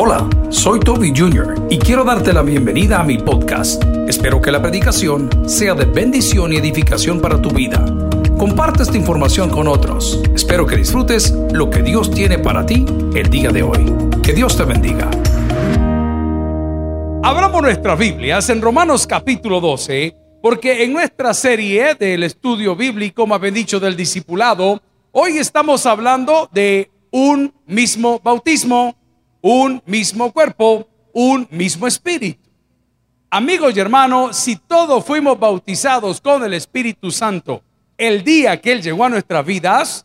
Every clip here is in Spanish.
Hola, soy Toby Jr. y quiero darte la bienvenida a mi podcast. Espero que la predicación sea de bendición y edificación para tu vida. Comparte esta información con otros. Espero que disfrutes lo que Dios tiene para ti el día de hoy. Que Dios te bendiga. Abramos nuestras Biblias en Romanos capítulo 12, porque en nuestra serie del estudio bíblico, más bien dicho, del discipulado, hoy estamos hablando de un mismo bautismo, un mismo cuerpo, un mismo espíritu. Amigos y hermanos, si todos fuimos bautizados con el Espíritu Santo el día que Él llegó a nuestras vidas,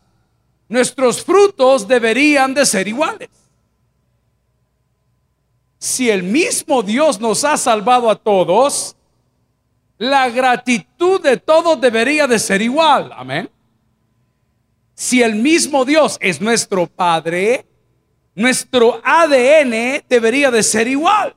nuestros frutos deberían de ser iguales. Si el mismo Dios nos ha salvado a todos, la gratitud de todos debería de ser igual. Amén. Si el mismo Dios es nuestro Padre, nuestro ADN debería de ser igual.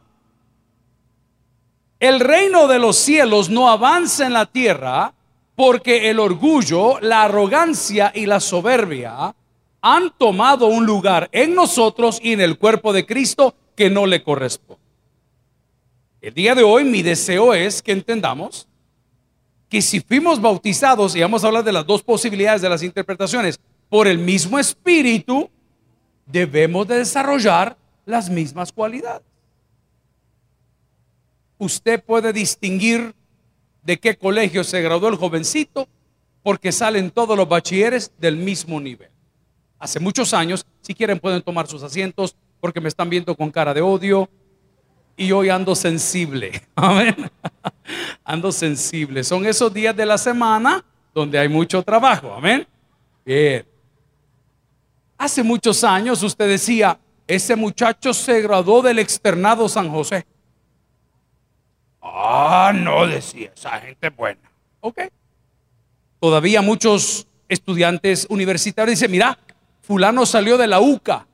El reino de los cielos no avanza en la tierra porque el orgullo, la arrogancia y la soberbia han tomado un lugar en nosotros y en el cuerpo de Cristo que no le corresponde. El día de hoy mi deseo es que entendamos que si fuimos bautizados, y vamos a hablar de las dos posibilidades de las interpretaciones, por el mismo espíritu, debemos de desarrollar las mismas cualidades. Usted puede distinguir de qué colegio se graduó el jovencito porque salen todos los bachilleres del mismo nivel. Hace muchos años, si quieren pueden tomar sus asientos porque me están viendo con cara de odio y hoy ando sensible. Amén. Ando sensible. Son esos días de la semana donde hay mucho trabajo. Amén. Bien. Hace muchos años usted decía, ese muchacho se graduó del externado San José. Ah, no decía, esa gente buena. Ok. Todavía muchos estudiantes universitarios dicen, mira, fulano salió de la UCA.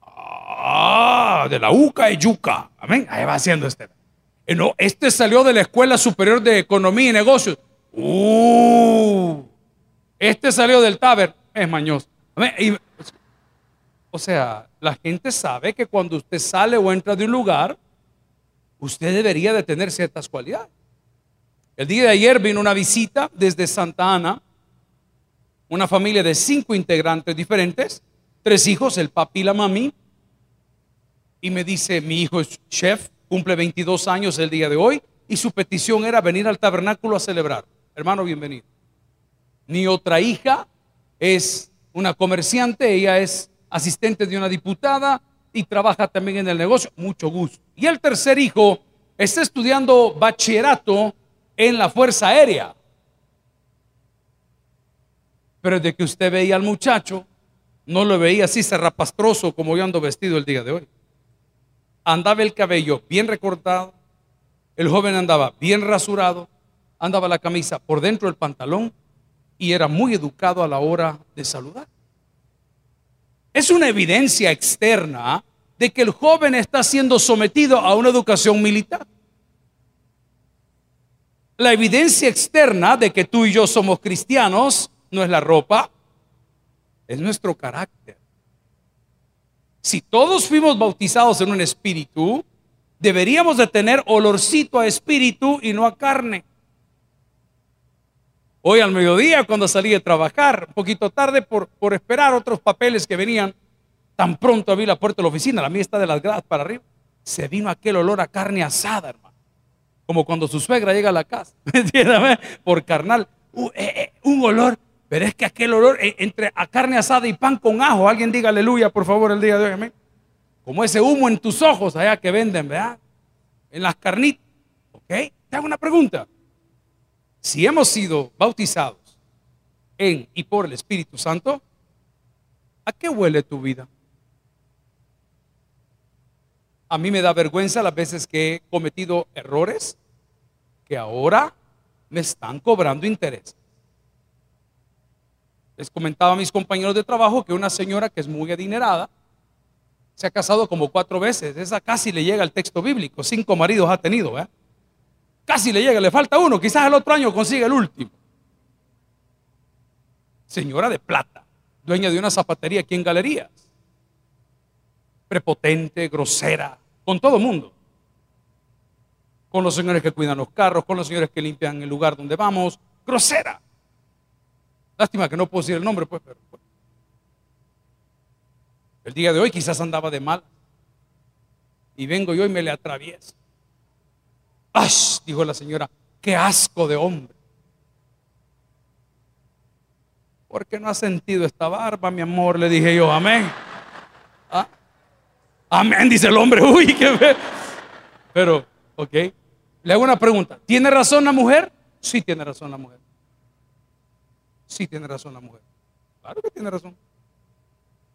Ah, de la UCA y Yuca. Amén. Ahí va haciendo este. Eh, no, este salió de la Escuela Superior de Economía y Negocios. Uh, este salió del Taber. Es mañoso o sea, la gente sabe que cuando usted sale o entra de un lugar, usted debería de tener ciertas cualidades. El día de ayer vino una visita desde Santa Ana, una familia de cinco integrantes diferentes, tres hijos, el papi y la mami, y me dice, mi hijo es chef, cumple 22 años el día de hoy, y su petición era venir al tabernáculo a celebrar. Hermano, bienvenido. Mi otra hija es una comerciante, ella es asistente de una diputada y trabaja también en el negocio, mucho gusto. Y el tercer hijo está estudiando bachillerato en la Fuerza Aérea. Pero de que usted veía al muchacho, no lo veía así serrapastroso como yo ando vestido el día de hoy. Andaba el cabello bien recortado, el joven andaba bien rasurado, andaba la camisa por dentro del pantalón y era muy educado a la hora de saludar. Es una evidencia externa de que el joven está siendo sometido a una educación militar. La evidencia externa de que tú y yo somos cristianos no es la ropa, es nuestro carácter. Si todos fuimos bautizados en un espíritu, deberíamos de tener olorcito a espíritu y no a carne. Hoy al mediodía, cuando salí a trabajar, un poquito tarde por, por esperar otros papeles que venían, tan pronto abrí la puerta de la oficina, la mía está de las gradas para arriba, se vino aquel olor a carne asada, hermano. Como cuando su suegra llega a la casa, ¿me? Por carnal. Eh, eh, un olor, pero es que aquel olor eh, entre a carne asada y pan con ajo, alguien diga aleluya, por favor, el día de hoy, amén. Como ese humo en tus ojos allá que venden, ¿verdad? En las carnitas. ¿Ok? Te hago una pregunta si hemos sido bautizados en y por el Espíritu Santo, ¿a qué huele tu vida? A mí me da vergüenza las veces que he cometido errores que ahora me están cobrando interés. Les comentaba a mis compañeros de trabajo que una señora que es muy adinerada se ha casado como cuatro veces. Esa casi le llega al texto bíblico. Cinco maridos ha tenido, ¿verdad? Casi le llega, le falta uno, quizás el otro año consiga el último. Señora de plata, dueña de una zapatería aquí en Galerías. prepotente, grosera, con todo mundo. Con los señores que cuidan los carros, con los señores que limpian el lugar donde vamos, grosera. Lástima que no puedo decir el nombre, pues, pero pues. el día de hoy quizás andaba de mal. Y vengo yo y me le atravieso. Dijo la señora, qué asco de hombre. ¿Por qué no ha sentido esta barba, mi amor? Le dije yo, amén. ¿Ah? Amén, dice el hombre. Uy, qué Pero, ok. Le hago una pregunta. ¿Tiene razón la mujer? Sí, tiene razón la mujer. Sí, tiene razón la mujer. Claro que tiene razón.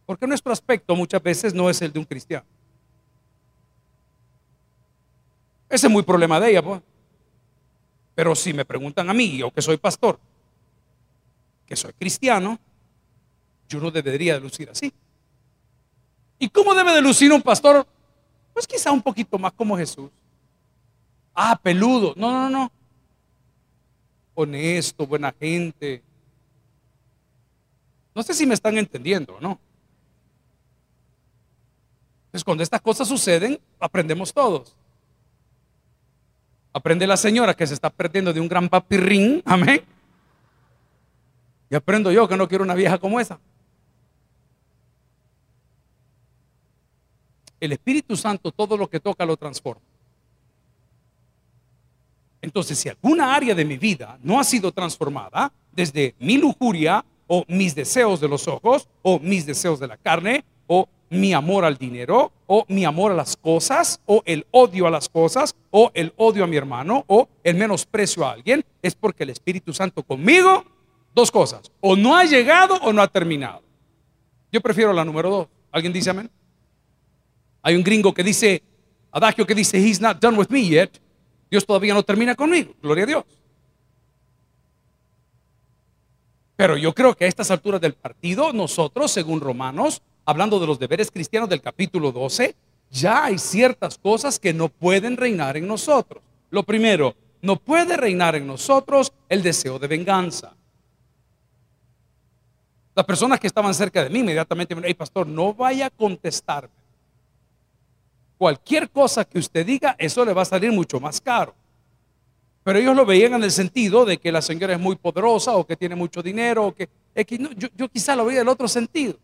Porque nuestro aspecto muchas veces no es el de un cristiano. Ese es muy problema de ella, pues. Pero si me preguntan a mí, yo que soy pastor, que soy cristiano, yo no debería de lucir así. ¿Y cómo debe de lucir un pastor? Pues quizá un poquito más como Jesús. Ah, peludo. No, no, no. Honesto, buena gente. No sé si me están entendiendo, ¿no? Entonces, cuando estas cosas suceden, aprendemos todos. Aprende la señora que se está perdiendo de un gran papirrín. Amén. Y aprendo yo que no quiero una vieja como esa. El Espíritu Santo todo lo que toca lo transforma. Entonces, si alguna área de mi vida no ha sido transformada, desde mi lujuria o mis deseos de los ojos o mis deseos de la carne o mi amor al dinero, o mi amor a las cosas, o el odio a las cosas, o el odio a mi hermano, o el menosprecio a alguien, es porque el Espíritu Santo conmigo, dos cosas, o no ha llegado o no ha terminado. Yo prefiero la número dos. ¿Alguien dice amén? Hay un gringo que dice, adagio que dice, He's not done with me yet. Dios todavía no termina conmigo. Gloria a Dios. Pero yo creo que a estas alturas del partido, nosotros, según Romanos, hablando de los deberes cristianos del capítulo 12, ya hay ciertas cosas que no pueden reinar en nosotros. Lo primero, no puede reinar en nosotros el deseo de venganza. Las personas que estaban cerca de mí inmediatamente me dijeron, hey pastor, no vaya a contestarme. Cualquier cosa que usted diga, eso le va a salir mucho más caro. Pero ellos lo veían en el sentido de que la señora es muy poderosa o que tiene mucho dinero o que... yo, yo quizá lo veía en el otro sentido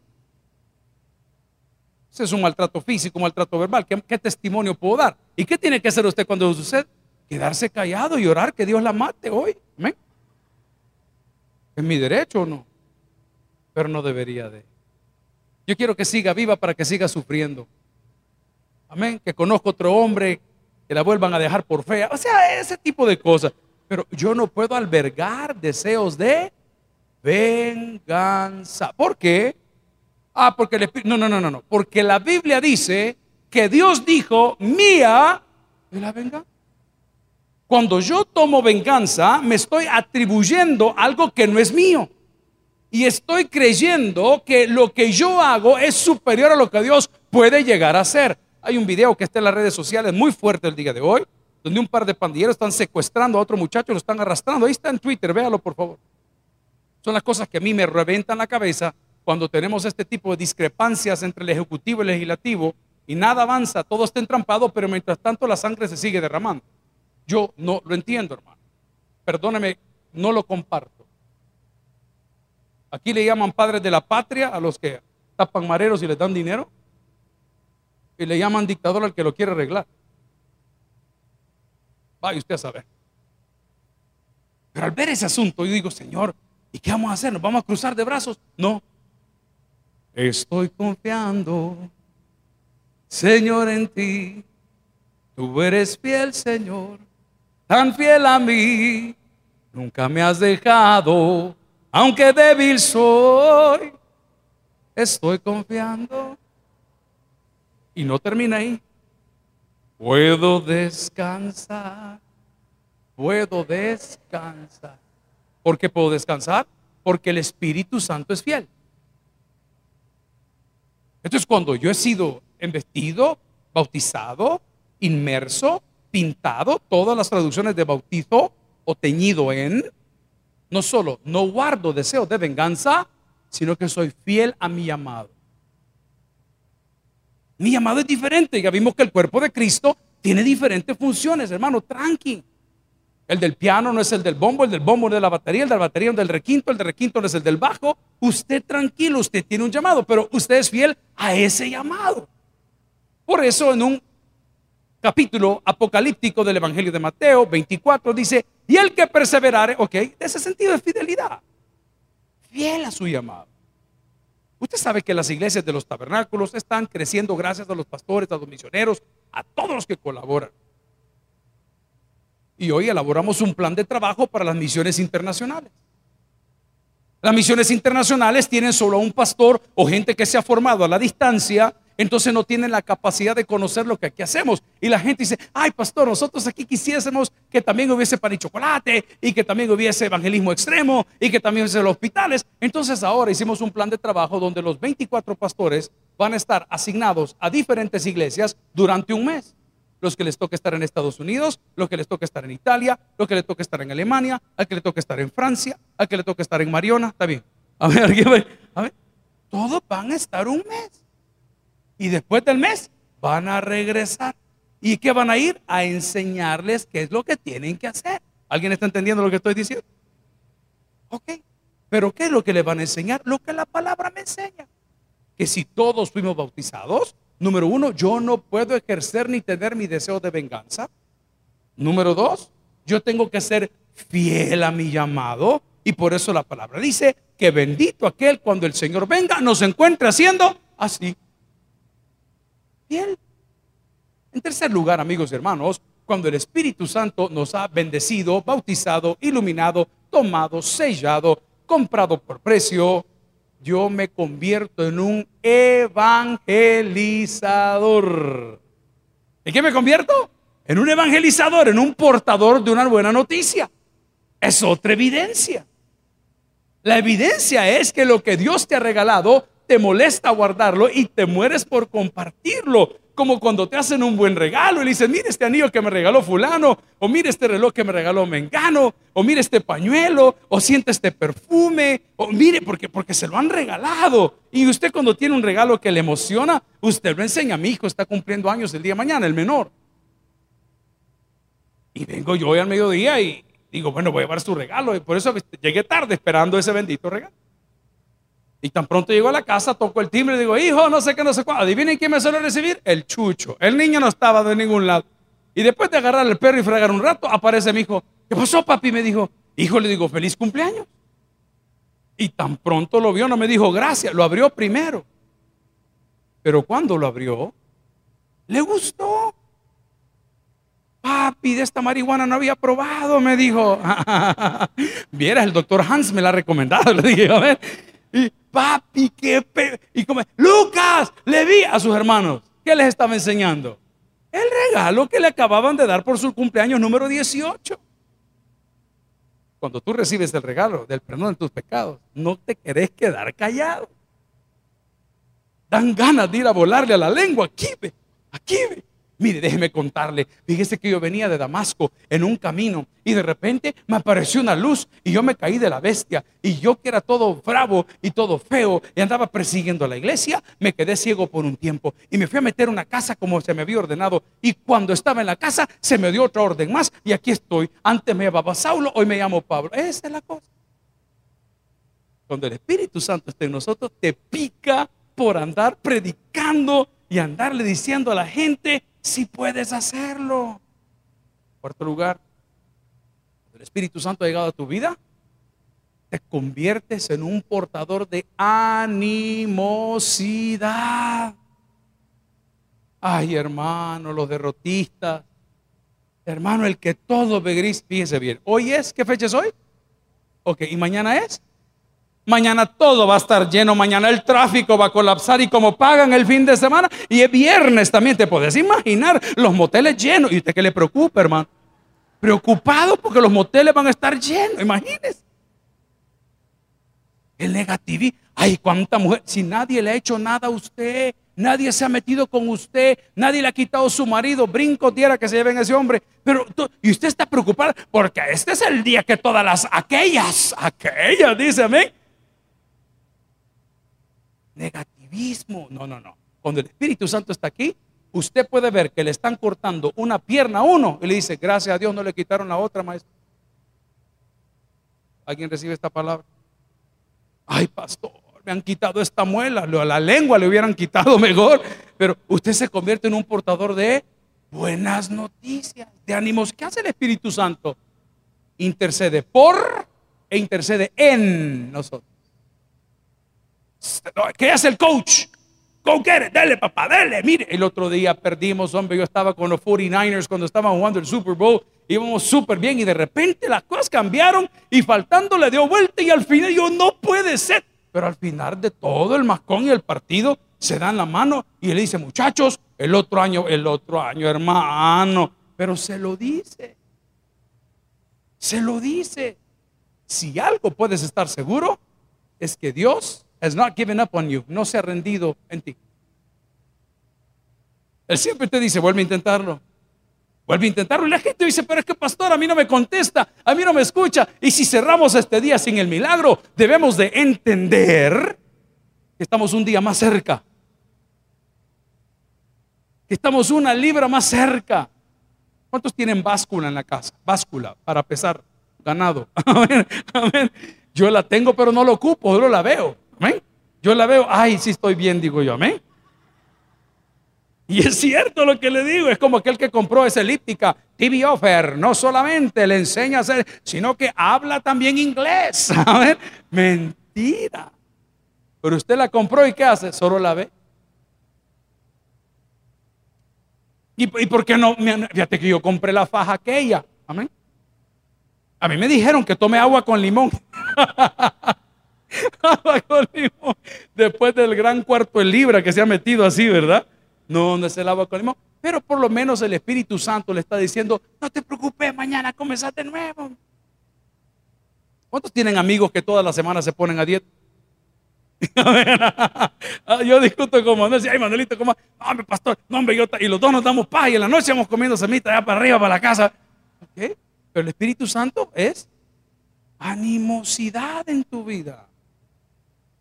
es un maltrato físico, un maltrato verbal. ¿Qué, testimonio puedo dar? ¿Y qué tiene que hacer usted cuando sucede? Quedarse callado y orar que Dios la mate hoy. Amén. ¿Es mi derecho o no? Pero no debería de. Yo quiero que siga viva para que siga sufriendo. Amén. Que conozca otro hombre que la vuelvan a dejar por fea. O sea, ese tipo de cosas. Pero yo no puedo albergar deseos de venganza. ¿Por qué? Ah, porque el Espíritu. No, no, no, no, no. Porque la Biblia dice que Dios dijo, mía y la venga. Cuando yo tomo venganza, me estoy atribuyendo algo que no es mío. Y estoy creyendo que lo que yo hago es superior a lo que Dios puede llegar a hacer. Hay un video que está en las redes sociales muy fuerte el día de hoy, donde un par de pandilleros están secuestrando a otro muchacho, lo están arrastrando. Ahí está en Twitter, véalo por favor. Son las cosas que a mí me reventan la cabeza cuando tenemos este tipo de discrepancias entre el Ejecutivo y el Legislativo y nada avanza, todo está entrampado, pero mientras tanto la sangre se sigue derramando. Yo no lo entiendo, hermano. Perdóneme, no lo comparto. Aquí le llaman padres de la patria a los que tapan mareros y les dan dinero. Y le llaman dictador al que lo quiere arreglar. Vaya usted a saber. Pero al ver ese asunto, yo digo, Señor, ¿y qué vamos a hacer? ¿Nos vamos a cruzar de brazos? No, Estoy confiando, Señor, en ti. Tú eres fiel, Señor, tan fiel a mí. Nunca me has dejado, aunque débil soy. Estoy confiando. Y no termina ahí. Puedo descansar. Puedo descansar. ¿Por qué puedo descansar? Porque el Espíritu Santo es fiel. Entonces, cuando yo he sido embestido, bautizado, inmerso, pintado, todas las traducciones de bautizo o teñido en, no solo no guardo deseos de venganza, sino que soy fiel a mi amado. Mi llamado es diferente. Ya vimos que el cuerpo de Cristo tiene diferentes funciones, hermano, tranqui. El del piano no es el del bombo, el del bombo no es de la batería, el de la batería no es del requinto, el del requinto no es el del bajo. Usted tranquilo, usted tiene un llamado, pero usted es fiel a ese llamado. Por eso en un capítulo apocalíptico del Evangelio de Mateo 24 dice, y el que perseverare, ok, de ese sentido de fidelidad, fiel a su llamado. Usted sabe que las iglesias de los tabernáculos están creciendo gracias a los pastores, a los misioneros, a todos los que colaboran. Y hoy elaboramos un plan de trabajo para las misiones internacionales. Las misiones internacionales tienen solo un pastor o gente que se ha formado a la distancia, entonces no tienen la capacidad de conocer lo que aquí hacemos. Y la gente dice, ay pastor, nosotros aquí quisiésemos que también hubiese pan y chocolate y que también hubiese evangelismo extremo y que también hubiese los hospitales. Entonces ahora hicimos un plan de trabajo donde los 24 pastores van a estar asignados a diferentes iglesias durante un mes los que les toca estar en Estados Unidos, los que les toca estar en Italia, los que les toca estar en Alemania, al que le toca estar en Francia, al que le toca estar en Mariona, está bien. A ver, a ver, todos van a estar un mes. Y después del mes van a regresar. ¿Y qué van a ir? A enseñarles qué es lo que tienen que hacer. ¿Alguien está entendiendo lo que estoy diciendo? Ok. Pero ¿qué es lo que les van a enseñar? Lo que la palabra me enseña. Que si todos fuimos bautizados, Número uno, yo no puedo ejercer ni tener mi deseo de venganza. Número dos, yo tengo que ser fiel a mi llamado. Y por eso la palabra dice que bendito aquel cuando el Señor venga nos encuentre haciendo así. Fiel. En tercer lugar, amigos y hermanos, cuando el Espíritu Santo nos ha bendecido, bautizado, iluminado, tomado, sellado, comprado por precio, yo me convierto en un evangelizador. ¿En qué me convierto? En un evangelizador, en un portador de una buena noticia. Es otra evidencia. La evidencia es que lo que Dios te ha regalado te molesta guardarlo y te mueres por compartirlo como cuando te hacen un buen regalo y le mire este anillo que me regaló fulano, o mire este reloj que me regaló Mengano, o mire este pañuelo, o siente este perfume, o mire porque, porque se lo han regalado. Y usted cuando tiene un regalo que le emociona, usted lo enseña, mi hijo está cumpliendo años el día de mañana, el menor. Y vengo yo hoy al mediodía y digo, bueno, voy a llevar su regalo. Y por eso llegué tarde esperando ese bendito regalo. Y tan pronto llego a la casa, toco el timbre y digo, hijo, no sé qué, no sé cuál. Adivinen quién me suele recibir. El chucho. El niño no estaba de ningún lado. Y después de agarrar el perro y fregar un rato, aparece mi hijo. ¿Qué pasó, papi? Me dijo, hijo, le digo, feliz cumpleaños. Y tan pronto lo vio, no me dijo gracias, lo abrió primero. Pero cuando lo abrió, le gustó. Papi, de esta marihuana no había probado, me dijo. Viera, el doctor Hans me la ha recomendado. Le dije, a ver. Y papi, qué Y como, Lucas, le vi a sus hermanos. ¿Qué les estaba enseñando? El regalo que le acababan de dar por su cumpleaños número 18. Cuando tú recibes el regalo del perdón de tus pecados, no te querés quedar callado. Dan ganas de ir a volarle a la lengua. Aquí ve, aquí ve. Mire, déjeme contarle. Fíjese que yo venía de Damasco en un camino y de repente me apareció una luz y yo me caí de la bestia. Y yo que era todo bravo y todo feo y andaba persiguiendo a la iglesia, me quedé ciego por un tiempo y me fui a meter a una casa como se me había ordenado. Y cuando estaba en la casa se me dio otra orden más y aquí estoy. Antes me llamaba Saulo, hoy me llamo Pablo. Esa es la cosa. Cuando el Espíritu Santo esté en nosotros, te pica por andar predicando y andarle diciendo a la gente si puedes hacerlo. Cuarto lugar, el Espíritu Santo ha llegado a tu vida, te conviertes en un portador de animosidad. Ay, hermano, los derrotistas. Hermano, el que todo ve gris, fíjese bien. Hoy es, ¿qué fecha es hoy? Ok, ¿y mañana es? Mañana todo va a estar lleno, mañana el tráfico va a colapsar y como pagan el fin de semana y es viernes también, te puedes imaginar los moteles llenos. ¿Y usted qué le preocupa, hermano? Preocupado porque los moteles van a estar llenos, imagínese. El negativismo. Ay, cuánta mujer. Si nadie le ha hecho nada a usted, nadie se ha metido con usted, nadie le ha quitado su marido, brinco tierra que se lleven a ese hombre. Pero, y usted está preocupado porque este es el día que todas las, aquellas, aquellas, dice amén negativismo. No, no, no. Cuando el Espíritu Santo está aquí, usted puede ver que le están cortando una pierna a uno y le dice, gracias a Dios no le quitaron la otra, maestro. ¿Alguien recibe esta palabra? Ay, pastor, me han quitado esta muela, la lengua le hubieran quitado mejor, pero usted se convierte en un portador de buenas noticias, de ánimos. ¿Qué hace el Espíritu Santo? Intercede por e intercede en nosotros. ¿Qué hace el coach? Go get it, dale papá, dale. Mire, el otro día perdimos, hombre, yo estaba con los 49ers cuando estaban jugando el Super Bowl, íbamos súper bien y de repente las cosas cambiaron y faltando le dio vuelta y al final yo no puede ser. Pero al final de todo el mascón y el partido se dan la mano y le dice, muchachos, el otro año, el otro año, hermano, pero se lo dice. Se lo dice. Si algo puedes estar seguro, es que Dios has not given up on you, no se ha rendido en ti. Él siempre te dice, vuelve a intentarlo. Vuelve a intentarlo. Y la gente dice, pero es que pastor, a mí no me contesta, a mí no me escucha. Y si cerramos este día sin el milagro, debemos de entender que estamos un día más cerca. Que estamos una libra más cerca. ¿Cuántos tienen báscula en la casa? Báscula para pesar ganado. Yo la tengo, pero no lo ocupo, solo la veo. Amén. Yo la veo, ay, sí estoy bien, digo yo, amén. Y es cierto lo que le digo, es como aquel que compró esa elíptica, TV Offer, no solamente le enseña a hacer, sino que habla también inglés. ver, Mentira. Pero usted la compró y ¿qué hace? Solo la ve. ¿Y, y por qué no? Fíjate que yo compré la faja aquella. Amén. A mí me dijeron que tome agua con limón. Después del gran cuarto de libra que se ha metido así, ¿verdad? No, es el agua con limón. Pero por lo menos el Espíritu Santo le está diciendo, no te preocupes, mañana comenzás de nuevo. ¿Cuántos tienen amigos que todas las semanas se ponen a dieta? Ah, yo discuto con Manuel, ay Manuelito, ¿cómo? No, pastor, no, hombre, yo, y los dos nos damos paz y en la noche vamos comiendo semita allá para arriba, para la casa. Pero el Espíritu Santo es animosidad en tu vida.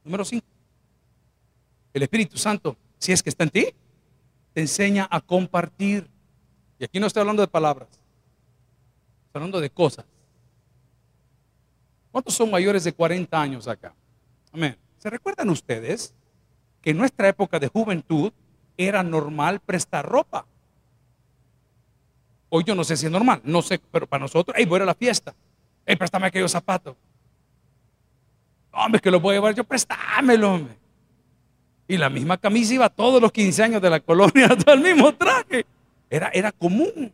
Número 5. El Espíritu Santo, si es que está en ti, te enseña a compartir. Y aquí no estoy hablando de palabras, estoy hablando de cosas. ¿Cuántos son mayores de 40 años acá? Amén. ¿Se recuerdan ustedes que en nuestra época de juventud era normal prestar ropa? Hoy yo no sé si es normal, no sé, pero para nosotros, hey, voy a la fiesta, hey, préstame aquellos zapatos. Hombre, que voy a llevar yo, préstamelo, hombre. Y la misma camisa iba todos los 15 años de la colonia, todo el mismo traje. Era, era común.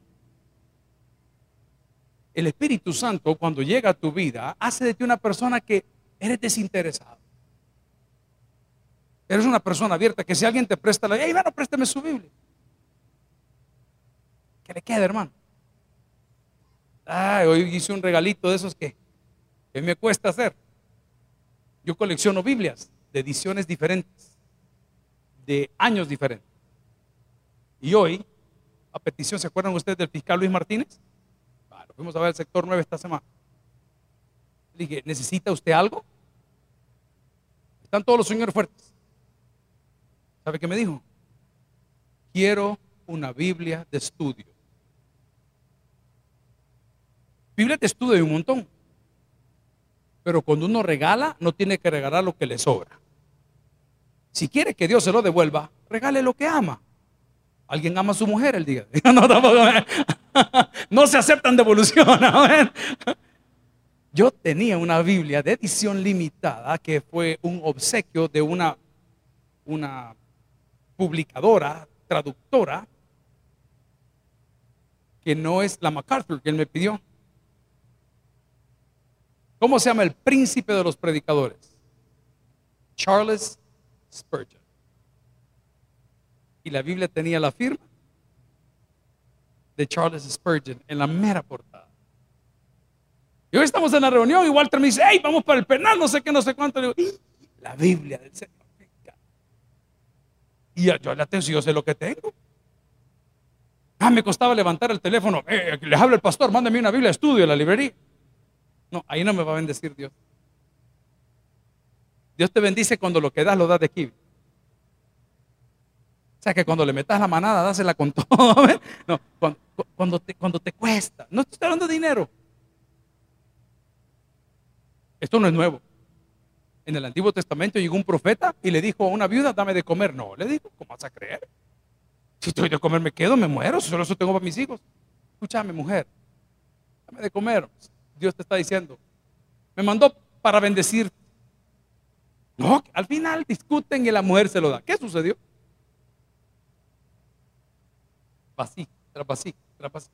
El Espíritu Santo, cuando llega a tu vida, hace de ti una persona que eres desinteresado. Eres una persona abierta, que si alguien te presta la, hey, hermano, préstame su Biblia. ¿Qué le queda, hermano? Ay, hoy hice un regalito de esos que, que me cuesta hacer. Yo colecciono Biblias de ediciones diferentes de años diferentes. Y hoy, a petición, ¿se acuerdan ustedes del fiscal Luis Martínez? Bueno, fuimos a ver el sector 9 esta semana. Le dije, ¿necesita usted algo? Están todos los señores fuertes. ¿Sabe qué me dijo? Quiero una Biblia de estudio. Biblia de estudio hay un montón. Pero cuando uno regala, no tiene que regalar lo que le sobra. Si quiere que Dios se lo devuelva, regale lo que ama. ¿Alguien ama a su mujer el día? No, no se aceptan devoluciones. Yo tenía una Biblia de edición limitada que fue un obsequio de una, una publicadora, traductora, que no es la MacArthur que él me pidió. ¿Cómo se llama el príncipe de los predicadores? Charles Spurgeon. Y la Biblia tenía la firma de Charles Spurgeon en la mera portada. Y hoy estamos en la reunión y Walter me dice, hey, vamos para el penal, no sé qué, no sé cuánto. Le la Biblia del Señor. Y yo le atención, yo sé lo que tengo. Ah, me costaba levantar el teléfono. Eh, les habla el pastor, mándame una Biblia estudio en la librería. No, ahí no me va a bendecir Dios. Dios te bendice cuando lo que das lo das de aquí. O sea que cuando le metas la manada, dásela con todo. No, cuando, cuando, te, cuesta. No estoy hablando de dinero. Esto no es nuevo. En el Antiguo Testamento llegó un profeta y le dijo a una viuda, dame de comer. No, le dijo, ¿cómo vas a creer? Si estoy de comer me quedo, me muero, solo eso tengo para mis hijos. Escúchame, mujer, dame de comer. Dios te está diciendo. Me mandó para bendecir. No, al final discuten y la mujer se lo da. ¿Qué sucedió? Así, así, así.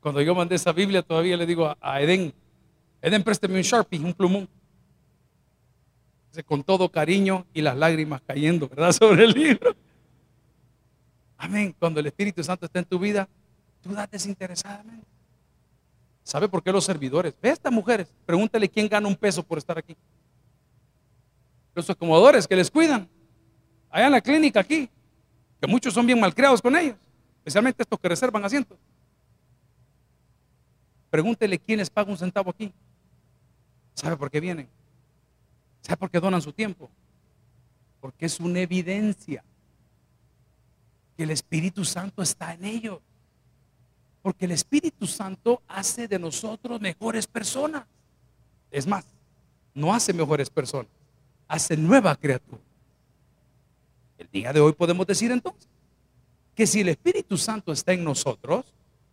Cuando yo mandé esa Biblia, todavía le digo a, Edén, Edén, présteme un Sharpie, un plumón. Con todo cariño y las lágrimas cayendo, ¿verdad? Sobre el libro. Amén. Cuando el Espíritu Santo está en tu vida, tú das desinteresadamente. ¿Sabe por qué los servidores? Ve a estas mujeres, pregúntale quién gana un peso por estar aquí. Los acomodadores que les cuidan, allá en la clínica aquí, que muchos son bien malcriados con ellos, especialmente estos que reservan asientos. Pregúntele quién les paga un centavo aquí. ¿Sabe por qué vienen? ¿Sabe por qué donan su tiempo? Porque es una evidencia que el Espíritu Santo está en ellos. Porque el Espíritu Santo hace de nosotros mejores personas. Es más, no hace mejores personas, hace nueva criatura. El día de hoy podemos decir entonces que si el Espíritu Santo está en nosotros,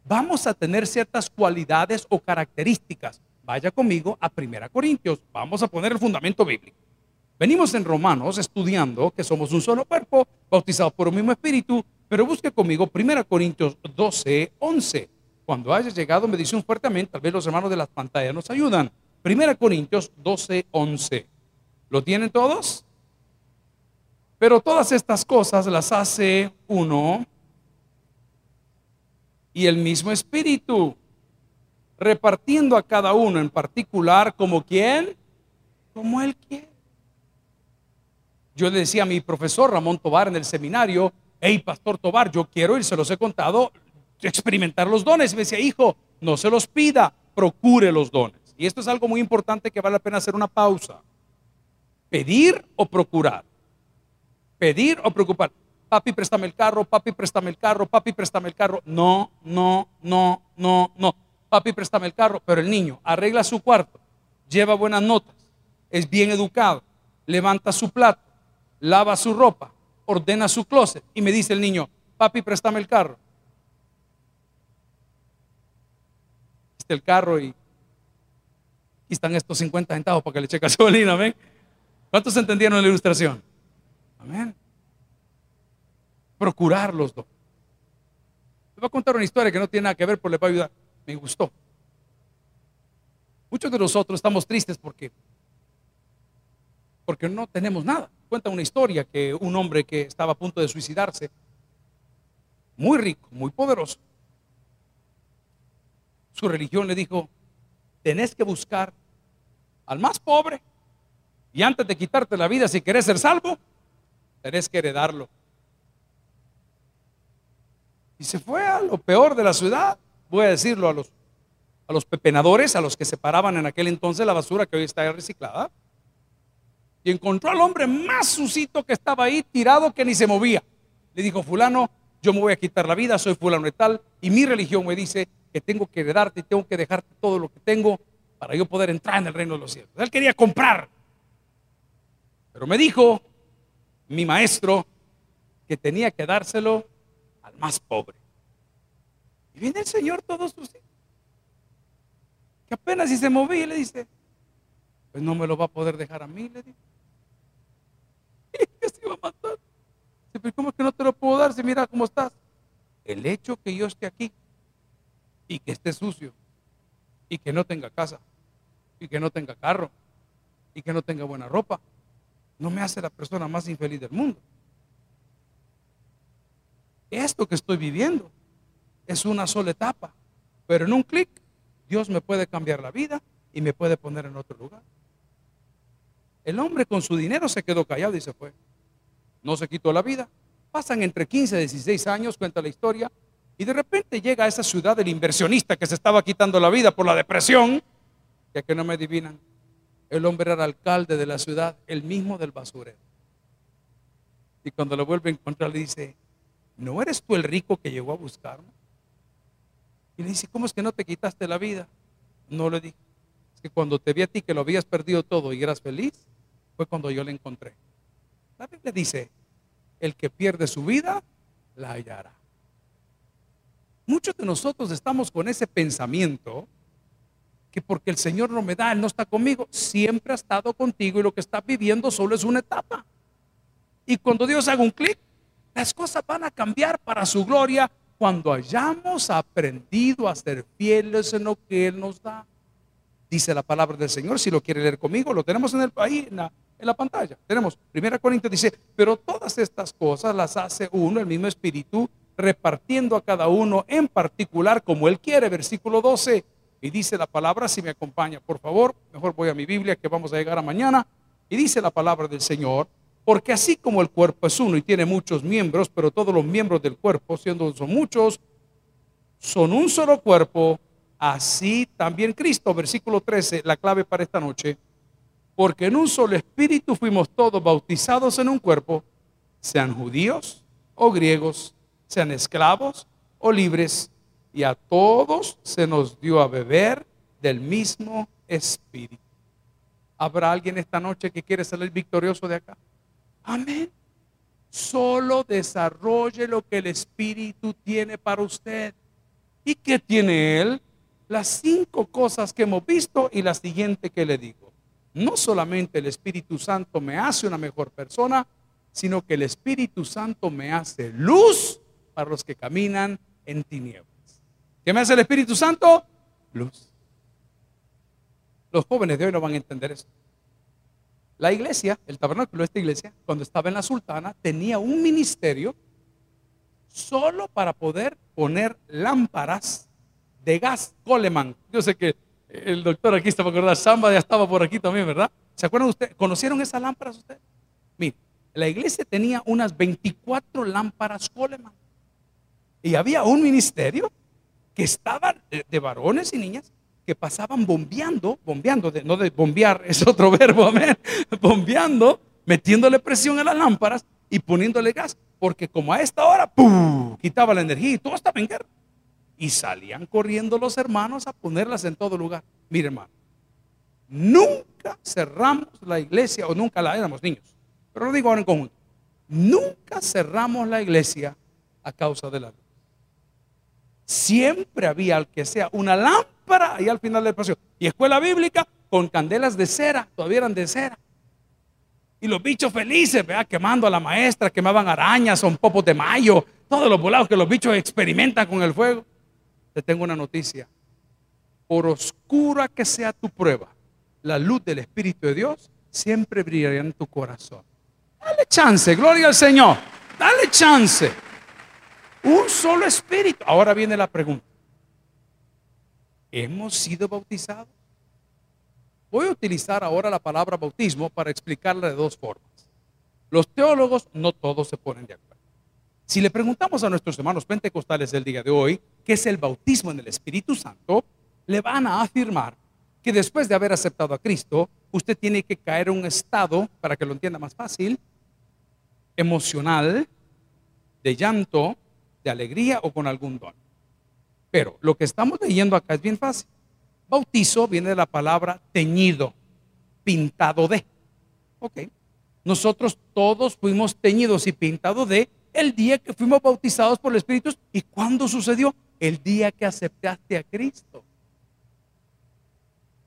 vamos a tener ciertas cualidades o características. Vaya conmigo a 1 Corintios, vamos a poner el fundamento bíblico. Venimos en Romanos estudiando que somos un solo cuerpo, bautizados por un mismo espíritu, pero busque conmigo 1 Corintios 12, 11. Cuando haya llegado me dice un fuertemente, tal vez los hermanos de las pantallas nos ayudan. 1 Corintios 12, 11. ¿Lo tienen todos? Pero todas estas cosas las hace uno y el mismo espíritu, repartiendo a cada uno en particular como quien, como él quiere. Yo le decía a mi profesor Ramón Tobar en el seminario, hey, Pastor Tobar, yo quiero, y se los he contado, experimentar los dones. Me decía, hijo, no se los pida, procure los dones. Y esto es algo muy importante que vale la pena hacer una pausa. Pedir o procurar. Pedir o preocupar papi, préstame el carro, papi, préstame el carro, papi, préstame el carro. No, no, no, no, no. Papi, préstame el carro. Pero el niño arregla su cuarto, lleva buenas notas, es bien educado, levanta su plato, lava su ropa, ordena su closet y me dice el niño, papi, préstame el carro. Este el carro y aquí están estos 50 centavos para que le cheque gasolina, amén. ¿Cuántos entendieron la ilustración? Amén procurar los dos. Les voy a contar una historia que no tiene nada que ver, pero le va a ayudar. Me gustó. Muchos de nosotros estamos tristes porque porque no tenemos nada. Cuenta una historia que un hombre que estaba a punto de suicidarse, muy rico, muy poderoso, su religión le dijo, tenés que buscar al más pobre y antes de quitarte la vida, si querés ser salvo, tenés que heredarlo. Y se fue a lo peor de la ciudad, voy a decirlo a los, a los pepenadores, a los que separaban en aquel entonces la basura que hoy está reciclada. Y encontró al hombre más susito que estaba ahí, tirado que ni se movía. Le dijo, fulano, yo me voy a quitar la vida, soy fulano de tal, y mi religión me dice que tengo que heredarte y tengo que dejarte todo lo que tengo para yo poder entrar en el reino de los cielos. Él quería comprar. Pero me dijo mi maestro que tenía que dárselo más pobre. Y viene el Señor todos sus. Que apenas si se movía y le dice, pues no me lo va a poder dejar a mí, le dice. Se iba a matar. ¿cómo es que no te lo puedo dar si mira cómo estás? El hecho que yo esté aquí y que esté sucio y que no tenga casa y que no tenga carro y que no tenga buena ropa, no me hace la persona más infeliz del mundo esto que estoy viviendo es una sola etapa, pero en un clic Dios me puede cambiar la vida y me puede poner en otro lugar. El hombre con su dinero se quedó callado y se fue. No se quitó la vida. Pasan entre 15 y 16 años, cuenta la historia, y de repente llega a esa ciudad el inversionista que se estaba quitando la vida por la depresión, ya que no me adivinan. El hombre era alcalde de la ciudad, el mismo del basurero. Y cuando lo vuelve a encontrar le dice, ¿no eres tú el rico que llegó a buscarme? Y le dice, ¿cómo es que no te quitaste la vida? No le dije, es que cuando te vi a ti que lo habías perdido todo y eras feliz, fue cuando yo le encontré. La Biblia dice, el que pierde su vida, la hallará. Muchos de nosotros estamos con ese pensamiento que porque el Señor no me da, Él no está conmigo, siempre ha estado contigo y lo que estás viviendo solo es una etapa. Y cuando Dios haga un clic, las cosas van a cambiar para su gloria cuando hayamos aprendido a ser fieles en lo que Él nos da. Dice la palabra del Señor, si lo quiere leer conmigo, lo tenemos en el ahí en la, pantalla. Tenemos 1 Corintios dice, pero todas estas cosas las hace uno, el mismo espíritu, repartiendo a cada uno en particular como Él quiere. Versículo 12. Y dice la palabra, si me acompaña, por favor, mejor voy a mi Biblia que vamos a llegar a mañana. Y dice la palabra del Señor, porque así como el cuerpo es uno y tiene muchos miembros, pero todos los miembros del cuerpo, siendo son muchos, son un solo cuerpo, así también Cristo, versículo 13, la clave para esta noche, porque en un solo espíritu fuimos todos bautizados en un cuerpo, sean judíos o griegos, sean esclavos o libres, y a todos se nos dio a beber del mismo espíritu. ¿Habrá alguien esta noche que quiere salir victorioso de acá? Amén. Solo desarrolle lo que el Espíritu tiene para usted. ¿Y qué tiene Él? Las cinco cosas que hemos visto y la siguiente que le digo. No solamente el Espíritu Santo me hace una mejor persona, sino que el Espíritu Santo me hace luz para los que caminan en tinieblas. ¿Qué me hace el Espíritu Santo? Luz. Los jóvenes de hoy no van a entender eso. La iglesia, el tabernáculo de esta iglesia, cuando estaba en la sultana, tenía un ministerio solo para poder poner lámparas de gas Coleman. Yo sé que el doctor aquí está por acordar, Samba ya estaba por aquí también, ¿verdad? ¿Se acuerdan ustedes? ¿Conocieron esas lámparas ustedes? Mire, la iglesia tenía unas 24 lámparas Coleman. Y había un ministerio que estaba de varones y niñas que pasaban bombeando, bombeando, no de bombear, es otro verbo, amén, bombeando, metiéndole presión a las lámparas y poniéndole gas, porque como a esta hora, ¡pum!, quitaba la energía y todo estaba en guerra. Y salían corriendo los hermanos a ponerlas en todo lugar. Mire, hermano, nunca cerramos la iglesia, o nunca la éramos niños, pero lo digo ahora en conjunto, nunca cerramos la iglesia a causa de la luz. Siempre había, al que sea, una lámpara para ahí al final del paseo. Y escuela bíblica con candelas de cera, todavía eran de cera. Y los bichos felices, vea, quemando a la maestra, quemaban arañas, son popos de mayo, todos los volados que los bichos experimentan con el fuego. Te tengo una noticia. Por oscura que sea tu prueba, la luz del Espíritu de Dios siempre brillará en tu corazón. Dale chance, gloria al Señor. Dale chance. Un solo espíritu. Ahora viene la pregunta. ¿Hemos sido bautizados? Voy a utilizar ahora la palabra bautismo para explicarla de dos formas. Los teólogos no todos se ponen de acuerdo. Si le preguntamos a nuestros hermanos pentecostales del día de hoy qué es el bautismo en el Espíritu Santo, le van a afirmar que después de haber aceptado a Cristo, usted tiene que caer en un estado, para que lo entienda más fácil, emocional, de llanto, de alegría o con algún don. Pero lo que estamos leyendo acá es bien fácil. Bautizo viene de la palabra teñido, pintado de. Ok. Nosotros todos fuimos teñidos y pintados de el día que fuimos bautizados por el Espíritu. ¿Y cuándo sucedió? El día que aceptaste a Cristo.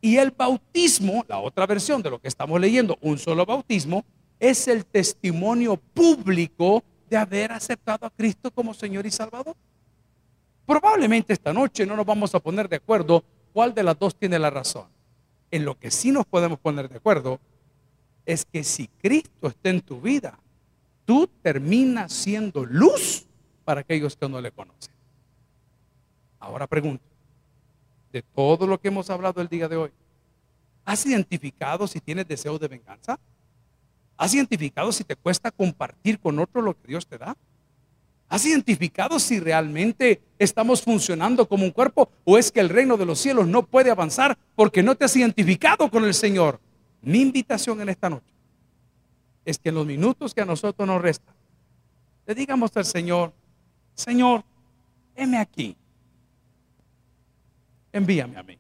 Y el bautismo, la otra versión de lo que estamos leyendo, un solo bautismo, es el testimonio público de haber aceptado a Cristo como Señor y Salvador. Probablemente esta noche no nos vamos a poner de acuerdo cuál de las dos tiene la razón. En lo que sí nos podemos poner de acuerdo es que si Cristo está en tu vida, tú terminas siendo luz para aquellos que no le conocen. Ahora pregunto, de todo lo que hemos hablado el día de hoy, ¿has identificado si tienes deseo de venganza? ¿Has identificado si te cuesta compartir con otro lo que Dios te da? ¿Has identificado si realmente estamos funcionando como un cuerpo o es que el reino de los cielos no puede avanzar porque no te has identificado con el Señor? Mi invitación en esta noche es que en los minutos que a nosotros nos restan, le digamos al Señor, Señor, heme aquí. Envíame a mí.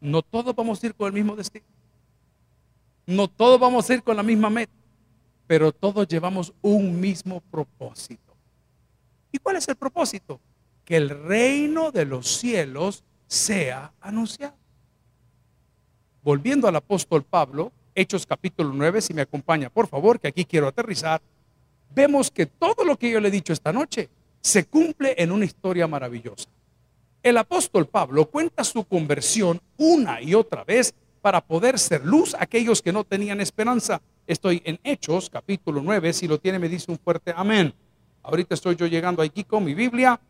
No todos vamos a ir con el mismo destino. No todos vamos a ir con la misma meta. Pero todos llevamos un mismo propósito. ¿Y cuál es el propósito? Que el reino de los cielos sea anunciado. Volviendo al apóstol Pablo, Hechos capítulo 9, si me acompaña, por favor, que aquí quiero aterrizar, vemos que todo lo que yo le he dicho esta noche se cumple en una historia maravillosa. El apóstol Pablo cuenta su conversión una y otra vez para poder ser luz a aquellos que no tenían esperanza. Estoy en Hechos capítulo 9, si lo tiene me dice un fuerte amén. Ahorita estoy yo llegando aquí con mi Biblia,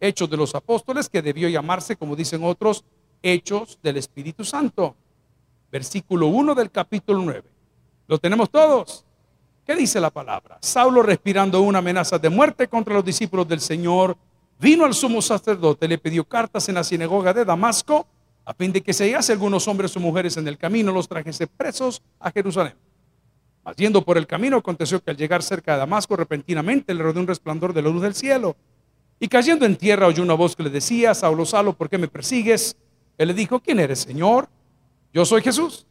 Hechos de los Apóstoles, que debió llamarse, como dicen otros, Hechos del Espíritu Santo versículo 1 del capítulo 9. ¿Lo tenemos todos? ¿Qué dice la palabra? Saulo respirando una amenaza de muerte contra los discípulos del Señor, vino al sumo sacerdote, le pidió cartas en la sinagoga de Damasco, a fin de que se hallase algunos hombres o mujeres en el camino, los trajese presos a Jerusalén. Mas yendo por el camino, aconteció que al llegar cerca de Damasco, repentinamente le rodeó un resplandor de la luz del cielo. Y cayendo en tierra oyó una voz que le decía, Saulo, Saulo, ¿por qué me persigues? Él le dijo, ¿quién eres, Señor? Yo soy Jesús,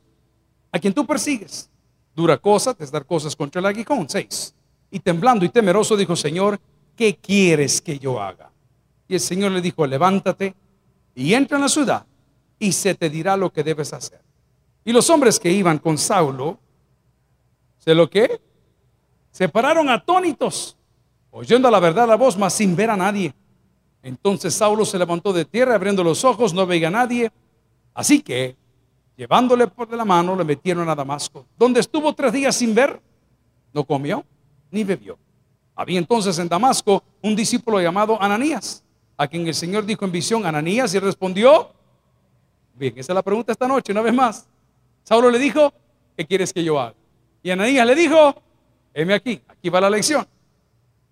a quien tú persigues. Dura cosa es dar cosas contra el aguijón. Seis. Y temblando y temeroso dijo, Señor, ¿qué quieres que yo haga? Y el Señor le dijo, levántate y entra en la ciudad y se te dirá lo que debes hacer. Y los hombres que iban con Saulo, ¿sé lo que? Se pararon atónitos, oyendo la verdad la voz, mas sin ver a nadie. Entonces Saulo se levantó de tierra, abriendo los ojos, no veía a nadie. Así que Llevándole por la mano, le metieron a Damasco, donde estuvo tres días sin ver, no comió ni bebió. Había entonces en Damasco un discípulo llamado Ananías, a quien el Señor dijo en visión, Ananías, y respondió, bien, esa es la pregunta esta noche, una vez más. Saulo le dijo, ¿qué quieres que yo haga? Y Ananías le dijo, heme aquí, aquí va la lección.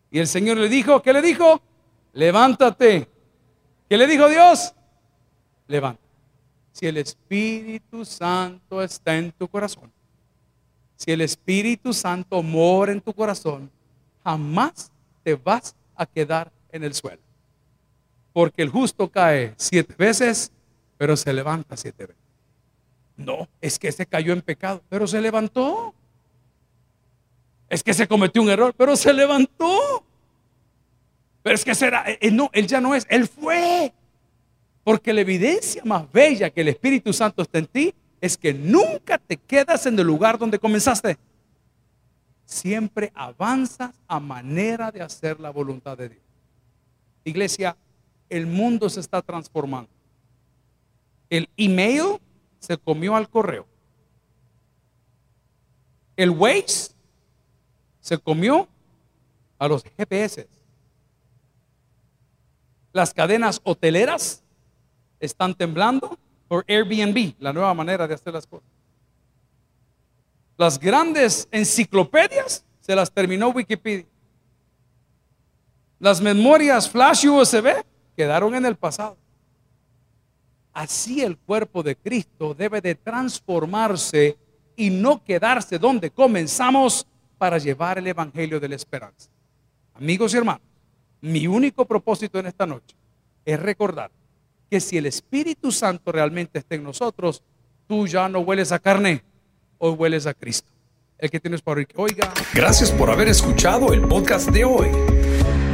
Y el Señor le dijo, ¿qué le dijo? Levántate. ¿Qué le dijo Dios? Levántate si el Espíritu Santo está en tu corazón, si el Espíritu Santo mora en tu corazón, jamás te vas a quedar en el suelo. Porque el justo cae siete veces, pero se levanta siete veces. No, es que se cayó en pecado, pero se levantó. Es que se cometió un error, pero se levantó. Pero es que será, eh, eh, no, él ya no es, él fue. Porque la evidencia más bella que el Espíritu Santo está en ti es que nunca te quedas en el lugar donde comenzaste. Siempre avanzas a manera de hacer la voluntad de Dios. Iglesia, el mundo se está transformando. El email se comió al correo. El Waze se comió a los GPS. Las cadenas hoteleras están temblando por Airbnb, la nueva manera de hacer las cosas. Las grandes enciclopedias se las terminó Wikipedia. Las memorias flash USB quedaron en el pasado. Así el cuerpo de Cristo debe de transformarse y no quedarse donde comenzamos para llevar el Evangelio de la esperanza. Amigos y hermanos, mi único propósito en esta noche es recordar que si el Espíritu Santo realmente está en nosotros, tú ya no hueles a carne, hoy hueles a Cristo. El que tienes para que oiga. Gracias por haber escuchado el podcast de hoy.